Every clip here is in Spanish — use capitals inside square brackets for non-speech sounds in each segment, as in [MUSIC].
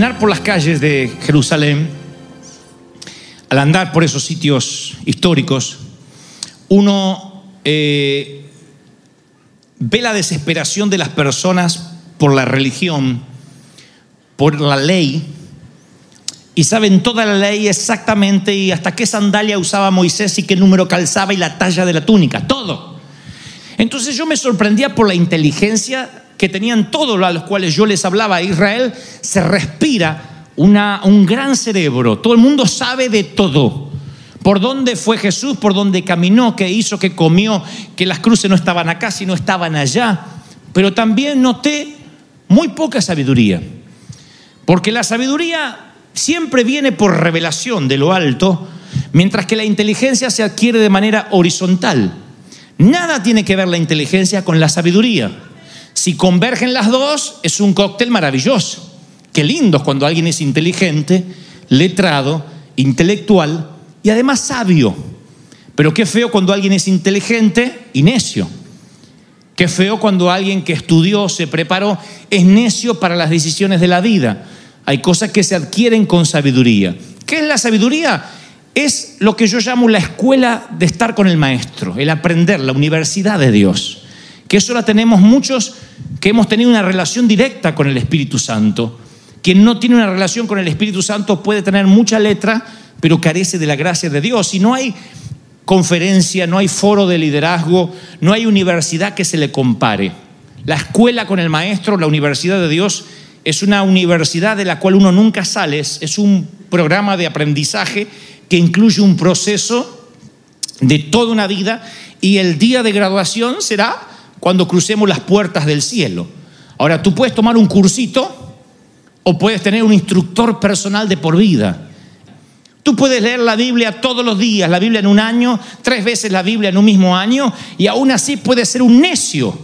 caminar por las calles de Jerusalén, al andar por esos sitios históricos, uno eh, ve la desesperación de las personas por la religión, por la ley, y saben toda la ley exactamente y hasta qué sandalia usaba Moisés y qué número calzaba y la talla de la túnica, todo. Entonces yo me sorprendía por la inteligencia que tenían todos a los cuales yo les hablaba. A Israel se respira un gran cerebro, todo el mundo sabe de todo. Por dónde fue Jesús, por dónde caminó, qué hizo, qué comió, que las cruces no estaban acá, sino estaban allá. Pero también noté muy poca sabiduría. Porque la sabiduría siempre viene por revelación de lo alto, mientras que la inteligencia se adquiere de manera horizontal. Nada tiene que ver la inteligencia con la sabiduría. Si convergen las dos, es un cóctel maravilloso. Qué lindo es cuando alguien es inteligente, letrado, intelectual y además sabio. Pero qué feo cuando alguien es inteligente y necio. Qué feo cuando alguien que estudió, se preparó, es necio para las decisiones de la vida. Hay cosas que se adquieren con sabiduría. ¿Qué es la sabiduría? Es lo que yo llamo la escuela de estar con el maestro, el aprender, la universidad de Dios. Que eso la tenemos muchos que hemos tenido una relación directa con el Espíritu Santo. Quien no tiene una relación con el Espíritu Santo puede tener mucha letra, pero carece de la gracia de Dios. Y no hay conferencia, no hay foro de liderazgo, no hay universidad que se le compare. La escuela con el maestro, la universidad de Dios, es una universidad de la cual uno nunca sale, es un programa de aprendizaje que incluye un proceso de toda una vida y el día de graduación será cuando crucemos las puertas del cielo. Ahora, tú puedes tomar un cursito o puedes tener un instructor personal de por vida. Tú puedes leer la Biblia todos los días, la Biblia en un año, tres veces la Biblia en un mismo año, y aún así puedes ser un necio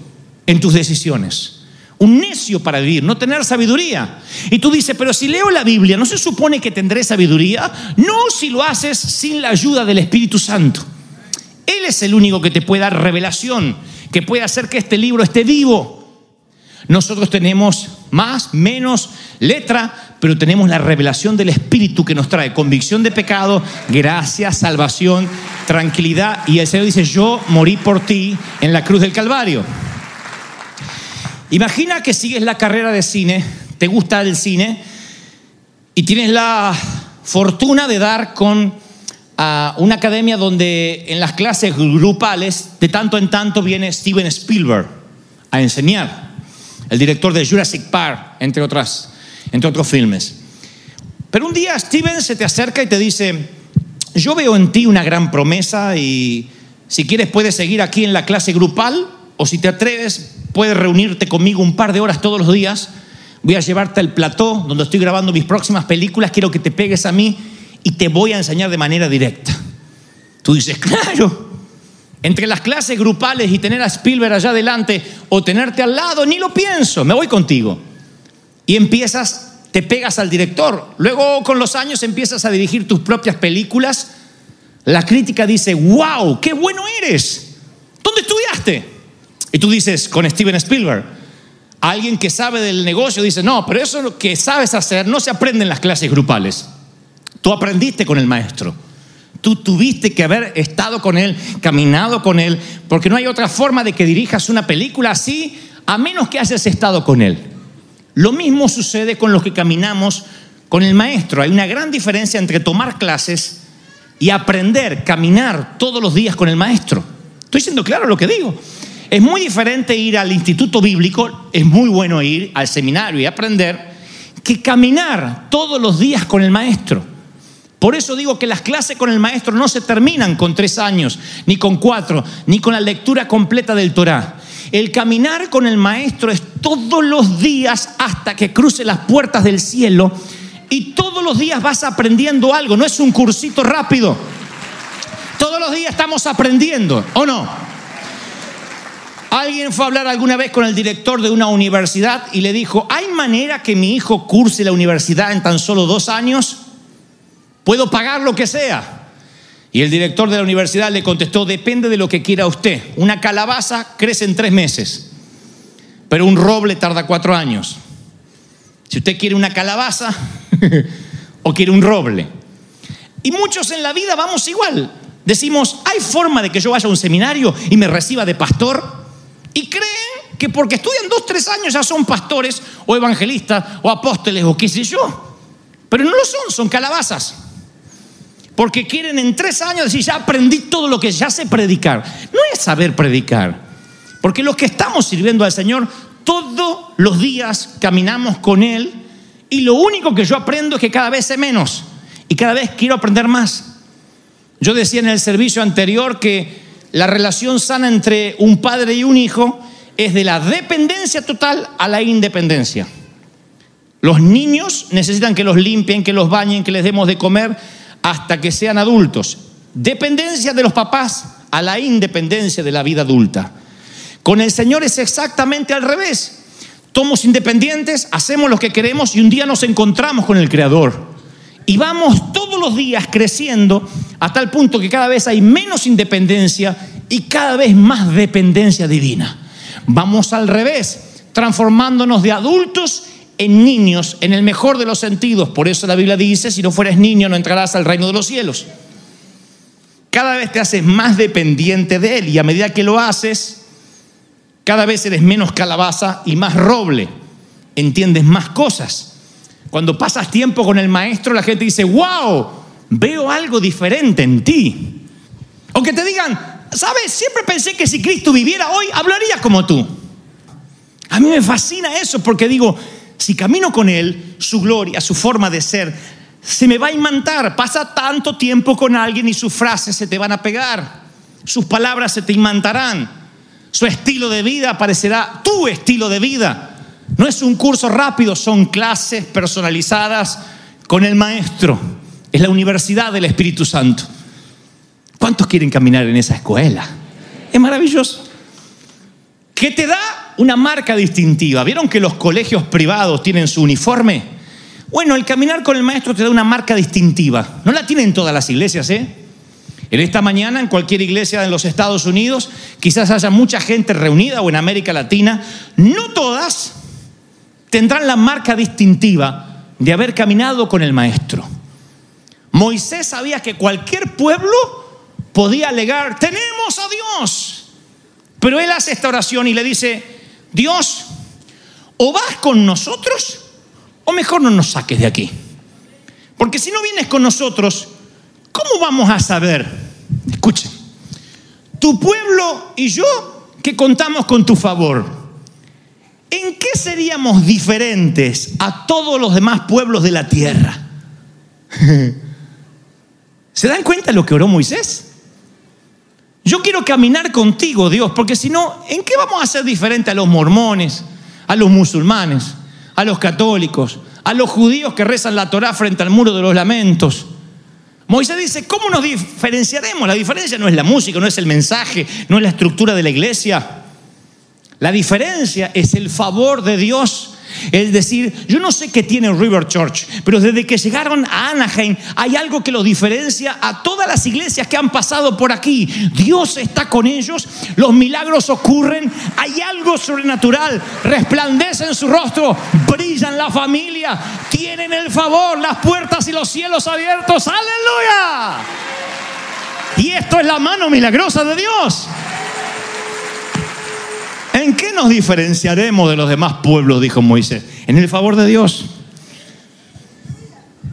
en tus decisiones. Un necio para vivir, no tener sabiduría. Y tú dices, pero si leo la Biblia, ¿no se supone que tendré sabiduría? No si lo haces sin la ayuda del Espíritu Santo. Él es el único que te puede dar revelación, que puede hacer que este libro esté vivo. Nosotros tenemos más, menos letra, pero tenemos la revelación del Espíritu que nos trae convicción de pecado, gracia, salvación, tranquilidad. Y el Señor dice, yo morí por ti en la cruz del Calvario. Imagina que sigues la carrera de cine, te gusta el cine y tienes la fortuna de dar con uh, una academia donde en las clases grupales de tanto en tanto viene Steven Spielberg a enseñar, el director de Jurassic Park, entre, otras, entre otros filmes. Pero un día Steven se te acerca y te dice, yo veo en ti una gran promesa y si quieres puedes seguir aquí en la clase grupal o si te atreves puedes reunirte conmigo un par de horas todos los días. Voy a llevarte al plató donde estoy grabando mis próximas películas. Quiero que te pegues a mí y te voy a enseñar de manera directa. Tú dices, claro. Entre las clases grupales y tener a Spielberg allá adelante o tenerte al lado, ni lo pienso, me voy contigo. Y empiezas, te pegas al director. Luego con los años empiezas a dirigir tus propias películas. La crítica dice, wow, qué bueno eres. ¿Dónde estudiaste? Y tú dices, con Steven Spielberg, alguien que sabe del negocio dice, no, pero eso que sabes hacer no se aprende en las clases grupales. Tú aprendiste con el maestro. Tú tuviste que haber estado con Él, caminado con Él, porque no hay otra forma de que dirijas una película así, a menos que hayas estado con Él. Lo mismo sucede con los que caminamos con el Maestro. Hay una gran diferencia entre tomar clases y aprender, caminar todos los días con el Maestro. Estoy siendo claro lo que digo. Es muy diferente ir al instituto bíblico, es muy bueno ir al seminario y aprender, que caminar todos los días con el maestro. Por eso digo que las clases con el maestro no se terminan con tres años, ni con cuatro, ni con la lectura completa del Torá. El caminar con el maestro es todos los días hasta que cruce las puertas del cielo y todos los días vas aprendiendo algo, no es un cursito rápido. Todos los días estamos aprendiendo, ¿o no? Alguien fue a hablar alguna vez con el director de una universidad y le dijo, ¿hay manera que mi hijo curse la universidad en tan solo dos años? ¿Puedo pagar lo que sea? Y el director de la universidad le contestó, depende de lo que quiera usted. Una calabaza crece en tres meses, pero un roble tarda cuatro años. Si usted quiere una calabaza [LAUGHS] o quiere un roble. Y muchos en la vida vamos igual. Decimos, ¿hay forma de que yo vaya a un seminario y me reciba de pastor? Y creen que porque estudian dos, tres años ya son pastores o evangelistas o apóstoles o qué sé yo. Pero no lo son, son calabazas. Porque quieren en tres años decir, ya aprendí todo lo que ya sé predicar. No es saber predicar. Porque los que estamos sirviendo al Señor, todos los días caminamos con Él y lo único que yo aprendo es que cada vez sé menos y cada vez quiero aprender más. Yo decía en el servicio anterior que la relación sana entre un padre y un hijo es de la dependencia total a la independencia. Los niños necesitan que los limpien, que los bañen, que les demos de comer hasta que sean adultos. Dependencia de los papás a la independencia de la vida adulta. Con el Señor es exactamente al revés. Somos independientes, hacemos lo que queremos y un día nos encontramos con el Creador. Y vamos todos los días creciendo a tal punto que cada vez hay menos independencia y cada vez más dependencia divina. Vamos al revés, transformándonos de adultos en niños en el mejor de los sentidos. Por eso la Biblia dice, si no fueres niño no entrarás al reino de los cielos. Cada vez te haces más dependiente de Él y a medida que lo haces, cada vez eres menos calabaza y más roble. Entiendes más cosas. Cuando pasas tiempo con el maestro, la gente dice, wow, veo algo diferente en ti. O que te digan, ¿sabes? Siempre pensé que si Cristo viviera hoy, hablaría como tú. A mí me fascina eso porque digo, si camino con Él, su gloria, su forma de ser, se me va a imantar. Pasa tanto tiempo con alguien y sus frases se te van a pegar, sus palabras se te imantarán, su estilo de vida parecerá tu estilo de vida. No es un curso rápido, son clases personalizadas con el maestro. Es la universidad del Espíritu Santo. ¿Cuántos quieren caminar en esa escuela? Es maravilloso. ¿Qué te da una marca distintiva? ¿Vieron que los colegios privados tienen su uniforme? Bueno, el caminar con el maestro te da una marca distintiva. No la tienen todas las iglesias, ¿eh? En esta mañana, en cualquier iglesia en los Estados Unidos, quizás haya mucha gente reunida o en América Latina. No todas, tendrán la marca distintiva de haber caminado con el maestro. Moisés sabía que cualquier pueblo podía alegar, tenemos a Dios. Pero él hace esta oración y le dice, Dios, o vas con nosotros o mejor no nos saques de aquí. Porque si no vienes con nosotros, ¿cómo vamos a saber? Escuchen, tu pueblo y yo que contamos con tu favor ¿En qué seríamos diferentes a todos los demás pueblos de la tierra? [LAUGHS] ¿Se dan cuenta de lo que oró Moisés? Yo quiero caminar contigo, Dios, porque si no, ¿en qué vamos a ser diferentes a los mormones, a los musulmanes, a los católicos, a los judíos que rezan la Torá frente al muro de los lamentos? Moisés dice, ¿cómo nos diferenciaremos? La diferencia no es la música, no es el mensaje, no es la estructura de la iglesia. La diferencia es el favor de Dios. Es decir, yo no sé qué tiene River Church, pero desde que llegaron a Anaheim hay algo que los diferencia a todas las iglesias que han pasado por aquí. Dios está con ellos, los milagros ocurren, hay algo sobrenatural, resplandece en su rostro, brilla en la familia, tienen el favor, las puertas y los cielos abiertos. Aleluya. Y esto es la mano milagrosa de Dios. ¿En qué nos diferenciaremos de los demás pueblos? Dijo Moisés. En el favor de Dios.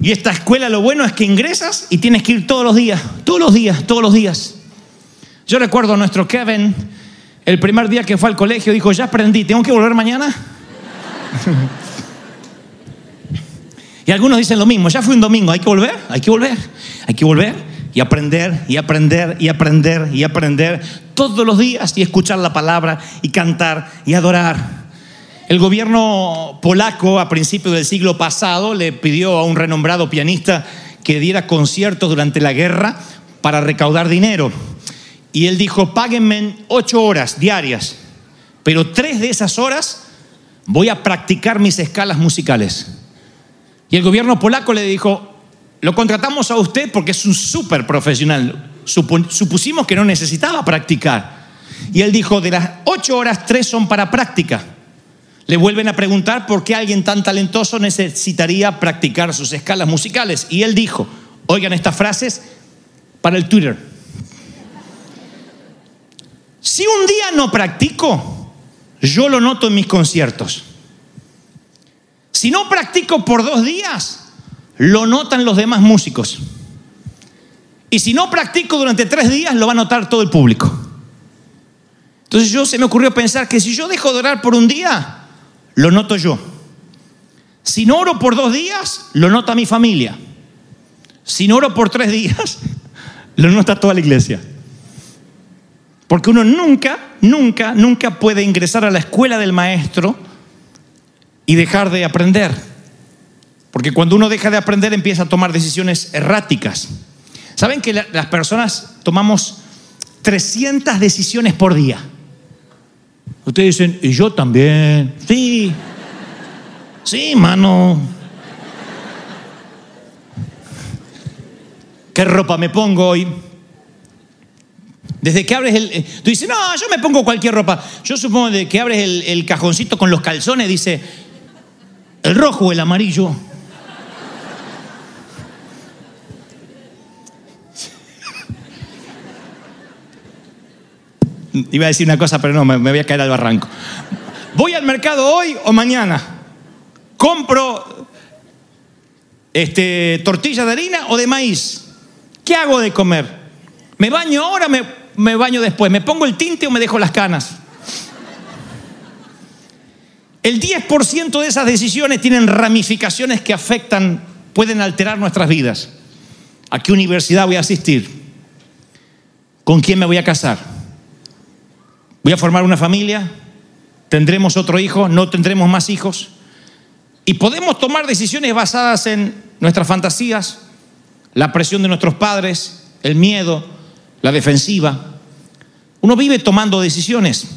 Y esta escuela lo bueno es que ingresas y tienes que ir todos los días, todos los días, todos los días. Yo recuerdo a nuestro Kevin, el primer día que fue al colegio, dijo, ya aprendí, ¿tengo que volver mañana? [LAUGHS] y algunos dicen lo mismo, ya fue un domingo, hay que volver, hay que volver, hay que volver y aprender y aprender y aprender y aprender todos los días y escuchar la palabra y cantar y adorar. El gobierno polaco a principios del siglo pasado le pidió a un renombrado pianista que diera conciertos durante la guerra para recaudar dinero. Y él dijo, páguenme ocho horas diarias, pero tres de esas horas voy a practicar mis escalas musicales. Y el gobierno polaco le dijo, lo contratamos a usted porque es un súper profesional. Supusimos que no necesitaba practicar. Y él dijo, de las ocho horas, tres son para práctica. Le vuelven a preguntar por qué alguien tan talentoso necesitaría practicar sus escalas musicales. Y él dijo, oigan estas frases para el Twitter. Si un día no practico, yo lo noto en mis conciertos. Si no practico por dos días, lo notan los demás músicos. Y si no practico durante tres días, lo va a notar todo el público. Entonces yo se me ocurrió pensar que si yo dejo de orar por un día, lo noto yo. Si no oro por dos días, lo nota mi familia. Si no oro por tres días, [LAUGHS] lo nota toda la iglesia. Porque uno nunca, nunca, nunca puede ingresar a la escuela del maestro y dejar de aprender. Porque cuando uno deja de aprender empieza a tomar decisiones erráticas. ¿Saben que las personas tomamos 300 decisiones por día? Ustedes dicen, y yo también. Sí. Sí, mano. ¿Qué ropa me pongo hoy? Desde que abres el... eh, Tú dices, no, yo me pongo cualquier ropa. Yo supongo que abres el, el cajoncito con los calzones, dice, el rojo o el amarillo. Iba a decir una cosa, pero no, me, voy a caer al barranco. Voy al mercado hoy o mañana. Compro este, tortilla de harina o de maíz. ¿Qué hago de comer? ¿Me baño ahora o me, me baño después? ¿Me pongo el tinte o me dejo las canas? El 10% de esas decisiones tienen ramificaciones que afectan, pueden alterar nuestras vidas. ¿A qué universidad voy a asistir? ¿Con quién me voy a casar? ¿Voy a formar una familia? ¿Tendremos otro hijo? ¿No tendremos más hijos? Y podemos tomar decisiones basadas en nuestras fantasías, la presión de nuestros padres, el miedo, la defensiva. Uno vive tomando decisiones.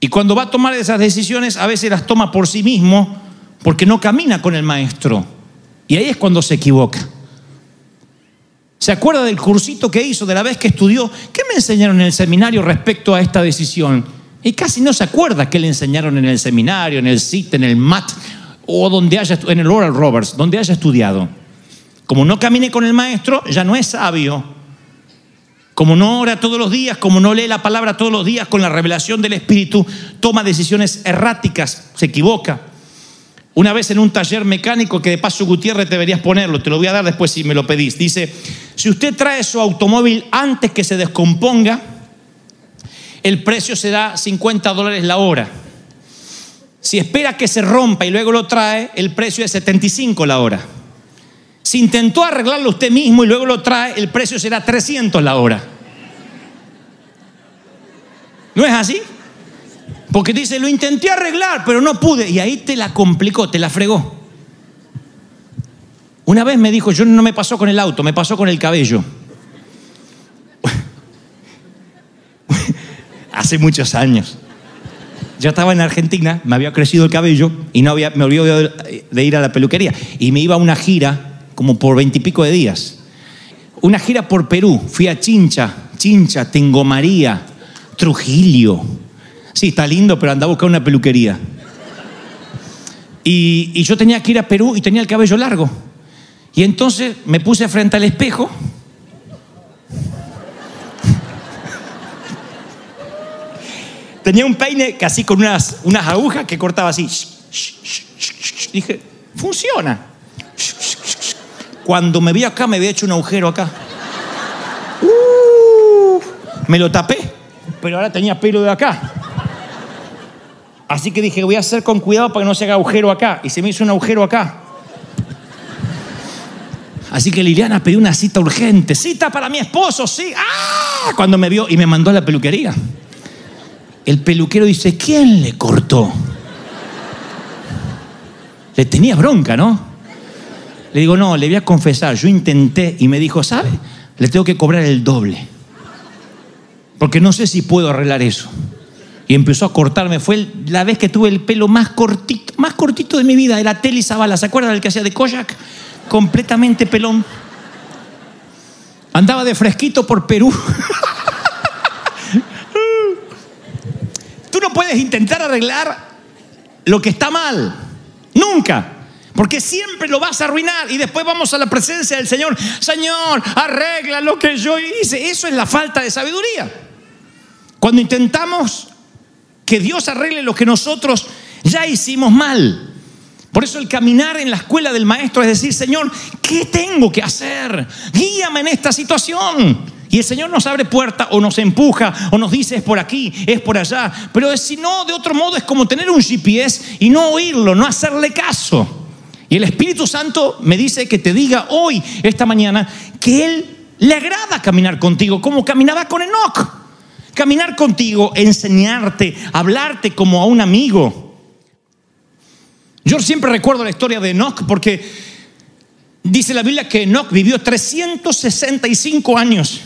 Y cuando va a tomar esas decisiones, a veces las toma por sí mismo porque no camina con el maestro. Y ahí es cuando se equivoca. ¿Se acuerda del cursito que hizo, de la vez que estudió? ¿Qué me enseñaron en el seminario respecto a esta decisión? Y casi no se acuerda qué le enseñaron en el seminario, en el CIT, en el MAT o donde haya, en el Oral Roberts, donde haya estudiado. Como no camine con el maestro, ya no es sabio. Como no ora todos los días, como no lee la palabra todos los días con la revelación del Espíritu, toma decisiones erráticas, se equivoca. Una vez en un taller mecánico que de paso Gutiérrez deberías ponerlo, te lo voy a dar después si me lo pedís. Dice, si usted trae su automóvil antes que se descomponga, el precio será 50 dólares la hora. Si espera que se rompa y luego lo trae, el precio es 75 la hora. Si intentó arreglarlo usted mismo y luego lo trae, el precio será 300 la hora. ¿No es así? Porque dice, lo intenté arreglar, pero no pude. Y ahí te la complicó, te la fregó. Una vez me dijo, yo no me pasó con el auto, me pasó con el cabello. [LAUGHS] Hace muchos años. Yo estaba en Argentina, me había crecido el cabello y no había, me olvidó de, de ir a la peluquería. Y me iba a una gira como por veintipico de días. Una gira por Perú. Fui a Chincha, Chincha, Tengo María, Trujillo sí, está lindo, pero anda a buscar una peluquería. Y, yo tenía que ir a Perú y tenía el cabello largo. Y entonces me puse frente al espejo. Tenía un peine casi con unas, unas agujas que cortaba así. Dije, funciona. Cuando me vi acá, me había hecho un agujero acá. Uh, me lo tapé, pero ahora tenía pelo de acá. Así que dije, voy a hacer con cuidado para que no se haga agujero acá. Y se me hizo un agujero acá. Así que Liliana pidió una cita urgente. Cita para mi esposo, sí. ¡Ah! Cuando me vio y me mandó a la peluquería. El peluquero dice, ¿quién le cortó? Le tenía bronca, ¿no? Le digo, no, le voy a confesar, yo intenté y me dijo, ¿sabe? Le tengo que cobrar el doble. Porque no sé si puedo arreglar eso. Y empezó a cortarme. Fue la vez que tuve el pelo más cortito, más cortito de mi vida. Era Telly Zavala. ¿Se acuerdan del que hacía de Kojak? Completamente pelón. Andaba de fresquito por Perú. [LAUGHS] Tú no puedes intentar arreglar lo que está mal. Nunca. Porque siempre lo vas a arruinar y después vamos a la presencia del Señor. Señor, arregla lo que yo hice. Eso es la falta de sabiduría. Cuando intentamos que Dios arregle lo que nosotros ya hicimos mal. Por eso el caminar en la escuela del maestro es decir, Señor, ¿qué tengo que hacer? Guíame en esta situación. Y el Señor nos abre puerta o nos empuja o nos dice es por aquí, es por allá. Pero si no, de otro modo es como tener un GPS y no oírlo, no hacerle caso. Y el Espíritu Santo me dice que te diga hoy, esta mañana, que Él le agrada caminar contigo como caminaba con Enoch. Caminar contigo, enseñarte, hablarte como a un amigo. Yo siempre recuerdo la historia de Enoch porque dice la Biblia que Enoch vivió 365 años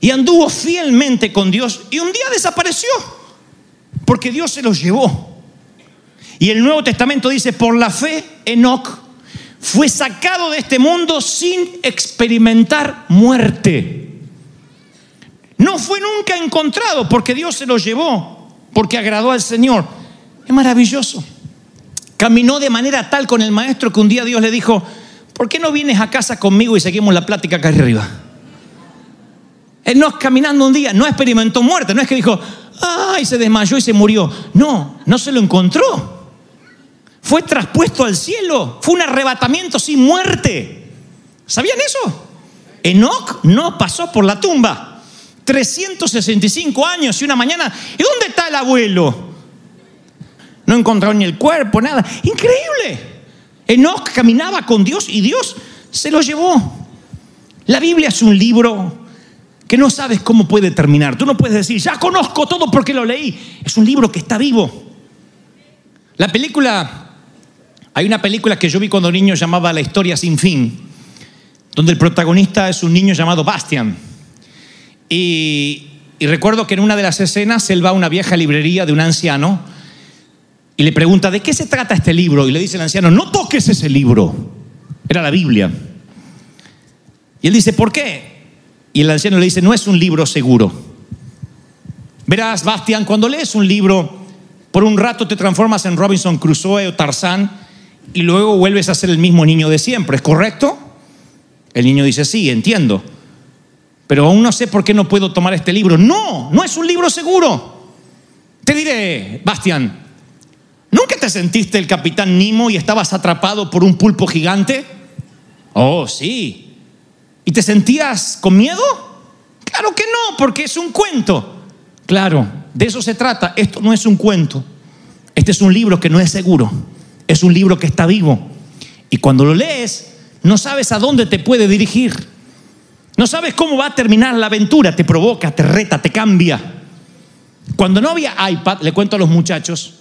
y anduvo fielmente con Dios y un día desapareció porque Dios se los llevó. Y el Nuevo Testamento dice, por la fe, Enoch fue sacado de este mundo sin experimentar muerte. No fue nunca encontrado porque Dios se lo llevó, porque agradó al Señor. Es maravilloso. Caminó de manera tal con el maestro que un día Dios le dijo, ¿por qué no vienes a casa conmigo y seguimos la plática acá arriba? Él no caminando un día, no experimentó muerte, no es que dijo, ay, se desmayó y se murió. No, no se lo encontró. Fue traspuesto al cielo, fue un arrebatamiento sin muerte. ¿Sabían eso? Enoch no pasó por la tumba. 365 años y una mañana. ¿Y dónde está el abuelo? No encontraron ni el cuerpo, nada. Increíble. Enoch caminaba con Dios y Dios se lo llevó. La Biblia es un libro que no sabes cómo puede terminar. Tú no puedes decir, ya conozco todo porque lo leí. Es un libro que está vivo. La película, hay una película que yo vi cuando niño llamaba La historia sin fin, donde el protagonista es un niño llamado Bastian. Y, recuerdo que en una de las escenas él va a una vieja librería de un anciano y le pregunta, ¿de qué se trata este libro? Y le dice el anciano, no toques ese libro. Era la Biblia. Y él dice, ¿por qué? Y el anciano le dice, no es un libro seguro. Verás, Bastian, cuando lees un libro, por un rato te transformas en Robinson Crusoe o Tarzán y luego vuelves a ser el mismo niño de siempre, ¿es correcto? El niño dice, sí, entiendo. Pero aún no sé por qué no puedo tomar este libro. No, no es un libro seguro. Te diré, Bastian, ¿nunca te sentiste el capitán Nemo y estabas atrapado por un pulpo gigante? Oh, sí. ¿Y te sentías con miedo? Claro que no, porque es un cuento. Claro, de eso se trata. Esto no es un cuento. Este es un libro que no es seguro. Es un libro que está vivo. Y cuando lo lees, no sabes a dónde te puede dirigir. No sabes cómo va a terminar la aventura. Te provoca, te reta, te cambia. Cuando no había iPad, le cuento a los muchachos,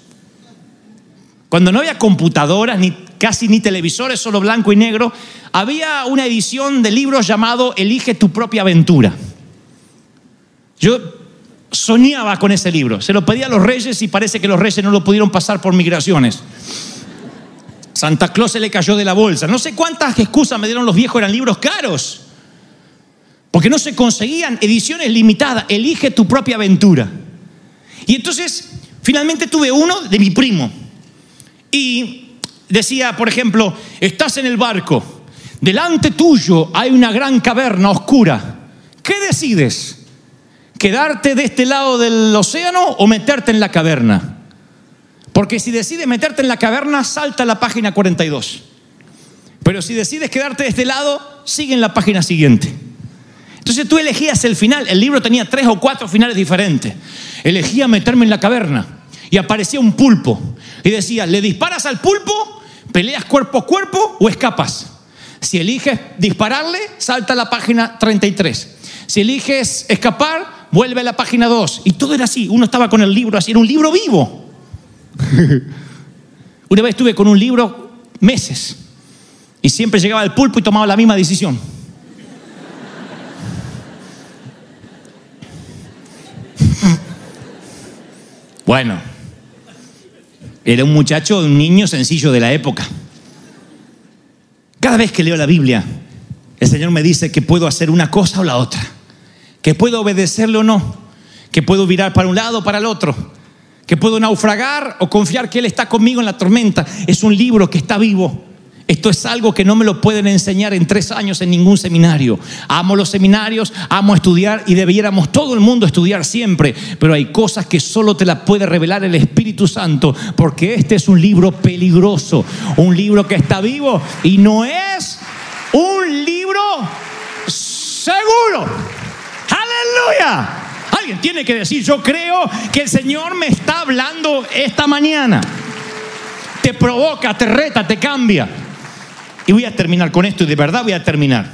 cuando no había computadoras, ni casi ni televisores, solo blanco y negro, había una edición de libros llamado Elige tu propia aventura. Yo soñaba con ese libro. Se lo pedía a los reyes y parece que los reyes no lo pudieron pasar por migraciones. Santa Claus se le cayó de la bolsa. No sé cuántas excusas me dieron los viejos, eran libros caros. Porque no se conseguían ediciones limitadas. Elige tu propia aventura. Y entonces, finalmente tuve uno de mi primo. Y decía, por ejemplo, estás en el barco. Delante tuyo hay una gran caverna oscura. ¿Qué decides? quedarte de este lado del océano o meterte en la caverna. Porque si decides meterte en la caverna, salta a la página 42. Pero si decides quedarte de este lado, sigue en la página siguiente. Entonces tú elegías el final. El libro tenía tres o cuatro finales diferentes. Elegía meterme en la caverna y aparecía un pulpo. Y decía, ¿le disparas al pulpo? ¿Peleas cuerpo a cuerpo o escapas? Si eliges dispararle, salta a la página 33. Si eliges escapar, vuelve a la página 2. Y todo era así. Uno estaba con el libro así. Era un libro vivo. Una vez estuve con un libro meses. Y siempre llegaba el pulpo y tomaba la misma decisión. Bueno, era un muchacho, un niño sencillo de la época. Cada vez que leo la Biblia, el Señor me dice que puedo hacer una cosa o la otra, que puedo obedecerle o no, que puedo virar para un lado o para el otro, que puedo naufragar o confiar que Él está conmigo en la tormenta. Es un libro que está vivo. Esto es algo que no me lo pueden enseñar en tres años en ningún seminario. Amo los seminarios, amo estudiar y debiéramos todo el mundo estudiar siempre, pero hay cosas que solo te las puede revelar el Espíritu Santo, porque este es un libro peligroso, un libro que está vivo y no es un libro seguro. Aleluya. Alguien tiene que decir, yo creo que el Señor me está hablando esta mañana. Te provoca, te reta, te cambia. Y voy a terminar con esto y de verdad voy a terminar.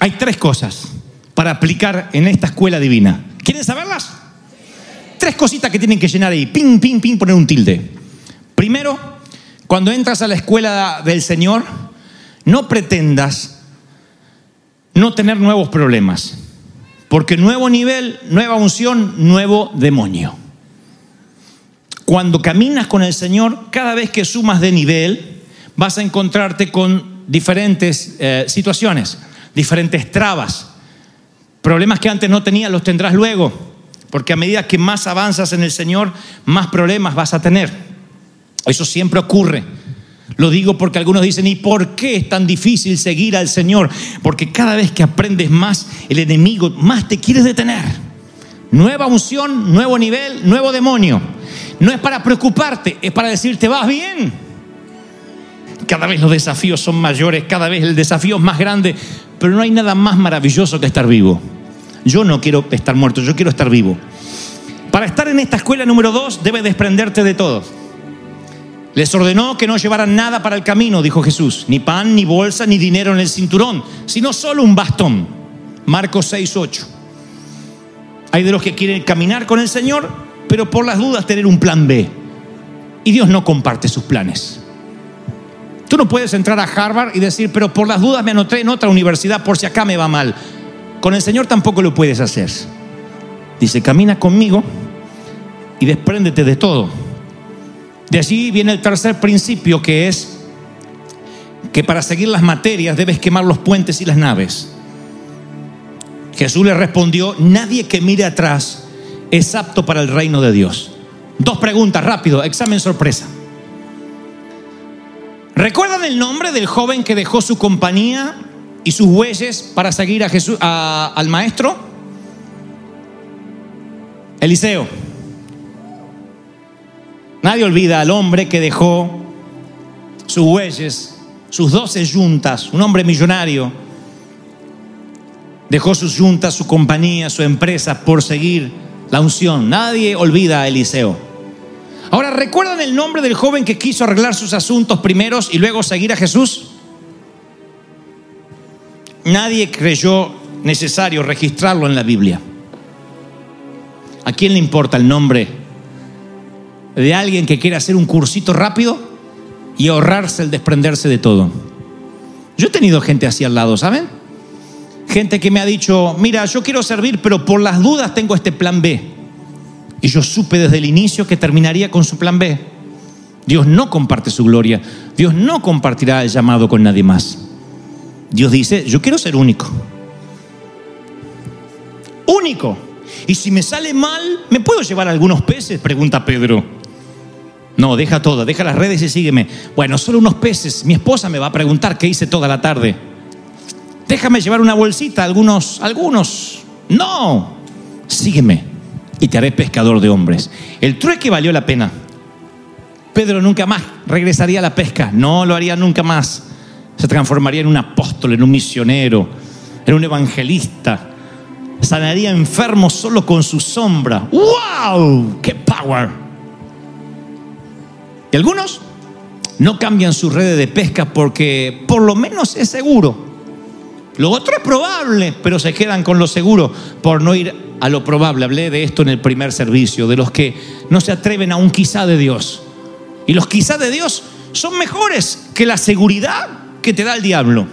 Hay tres cosas para aplicar en esta escuela divina. ¿Quieren saberlas? Tres cositas que tienen que llenar ahí. Ping, ping, ping, poner un tilde. Primero, cuando entras a la escuela del Señor, no pretendas no tener nuevos problemas. Porque nuevo nivel, nueva unción, nuevo demonio. Cuando caminas con el Señor, cada vez que sumas de nivel, vas a encontrarte con diferentes eh, situaciones, diferentes trabas. Problemas que antes no tenías los tendrás luego, porque a medida que más avanzas en el Señor, más problemas vas a tener. Eso siempre ocurre. Lo digo porque algunos dicen, ¿y por qué es tan difícil seguir al Señor? Porque cada vez que aprendes más, el enemigo más te quiere detener. Nueva unción, nuevo nivel, nuevo demonio. No es para preocuparte, es para decirte, vas bien. Cada vez los desafíos son mayores, cada vez el desafío es más grande, pero no hay nada más maravilloso que estar vivo. Yo no quiero estar muerto, yo quiero estar vivo. Para estar en esta escuela número dos, debes desprenderte de todo. Les ordenó que no llevaran nada para el camino, dijo Jesús, ni pan, ni bolsa, ni dinero en el cinturón, sino solo un bastón. Marcos 6, 8. Hay de los que quieren caminar con el Señor, pero por las dudas tener un plan B. Y Dios no comparte sus planes. Tú no puedes entrar a Harvard y decir, pero por las dudas me anoté en otra universidad por si acá me va mal. Con el Señor tampoco lo puedes hacer. Dice, camina conmigo y despréndete de todo. De allí viene el tercer principio que es que para seguir las materias debes quemar los puentes y las naves. Jesús le respondió, nadie que mire atrás es apto para el reino de Dios. Dos preguntas, rápido, examen sorpresa. ¿Recuerdan el nombre del joven que dejó su compañía y sus bueyes para seguir a Jesús, al maestro? Eliseo. Nadie olvida al hombre que dejó sus bueyes, sus doce yuntas, un hombre millonario. Dejó sus yuntas, su compañía, su empresa por seguir unción. Nadie olvida a Eliseo. Ahora, ¿recuerdan el nombre del joven que quiso arreglar sus asuntos primeros y luego seguir a Jesús? Nadie creyó necesario registrarlo en la Biblia. ¿A quién le importa el nombre de alguien que quiere hacer un cursito rápido y ahorrarse el desprenderse de todo? Yo he tenido gente así al lado, ¿saben? Gente que me ha dicho, mira, yo quiero servir, pero por las dudas tengo este plan B. Y yo supe desde el inicio que terminaría con su plan B. Dios no comparte su gloria. Dios no compartirá el llamado con nadie más. Dios dice, yo quiero ser único. Único. Y si me sale mal, ¿me puedo llevar algunos peces? Pregunta Pedro. No, deja todo, deja las redes y sígueme. Bueno, solo unos peces. Mi esposa me va a preguntar qué hice toda la tarde. Déjame llevar una bolsita, algunos, algunos. No, sígueme y te haré pescador de hombres. El trueque valió la pena. Pedro nunca más regresaría a la pesca, no lo haría nunca más. Se transformaría en un apóstol, en un misionero, en un evangelista. Sanaría enfermos solo con su sombra. ¡Wow! ¡Qué power! Y algunos no cambian su red de pesca porque por lo menos es seguro. Lo otro es probable, pero se quedan con lo seguro por no ir a lo probable. Hablé de esto en el primer servicio, de los que no se atreven a un quizá de Dios. Y los quizá de Dios son mejores que la seguridad que te da el diablo.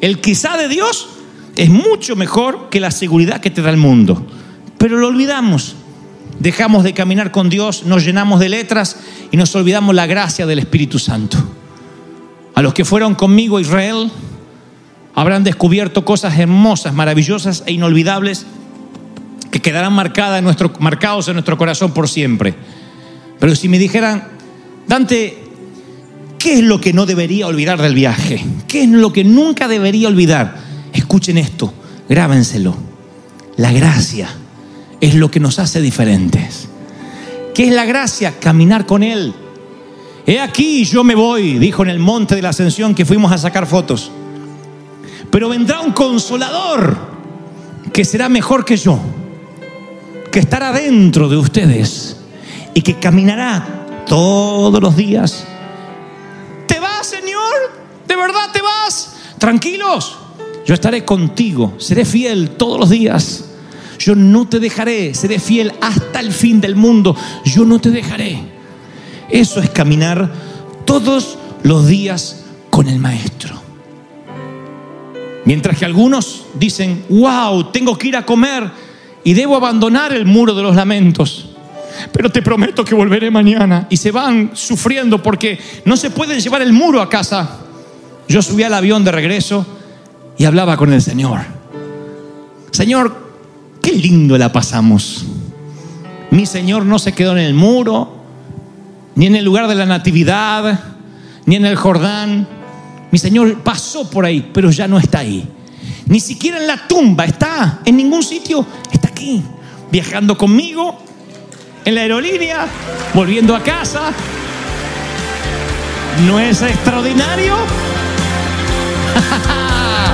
El quizá de Dios es mucho mejor que la seguridad que te da el mundo. Pero lo olvidamos. Dejamos de caminar con Dios, nos llenamos de letras y nos olvidamos la gracia del Espíritu Santo. A los que fueron conmigo a Israel habrán descubierto cosas hermosas, maravillosas e inolvidables que quedarán marcadas en nuestro, marcados en nuestro corazón por siempre. Pero si me dijeran, Dante, ¿qué es lo que no debería olvidar del viaje? ¿Qué es lo que nunca debería olvidar? Escuchen esto, grábenselo. La gracia es lo que nos hace diferentes. ¿Qué es la gracia? Caminar con Él. He aquí, yo me voy, dijo en el monte de la ascensión que fuimos a sacar fotos. Pero vendrá un consolador que será mejor que yo, que estará dentro de ustedes y que caminará todos los días. ¿Te vas, Señor? ¿De verdad te vas? Tranquilos, yo estaré contigo, seré fiel todos los días. Yo no te dejaré, seré fiel hasta el fin del mundo. Yo no te dejaré. Eso es caminar todos los días con el Maestro. Mientras que algunos dicen, wow, tengo que ir a comer y debo abandonar el muro de los lamentos. Pero te prometo que volveré mañana. Y se van sufriendo porque no se pueden llevar el muro a casa. Yo subí al avión de regreso y hablaba con el Señor. Señor, qué lindo la pasamos. Mi Señor no se quedó en el muro, ni en el lugar de la natividad, ni en el Jordán. Mi Señor pasó por ahí, pero ya no está ahí. Ni siquiera en la tumba está, en ningún sitio, está aquí, viajando conmigo, en la aerolínea, volviendo a casa. ¿No es extraordinario? [LAUGHS]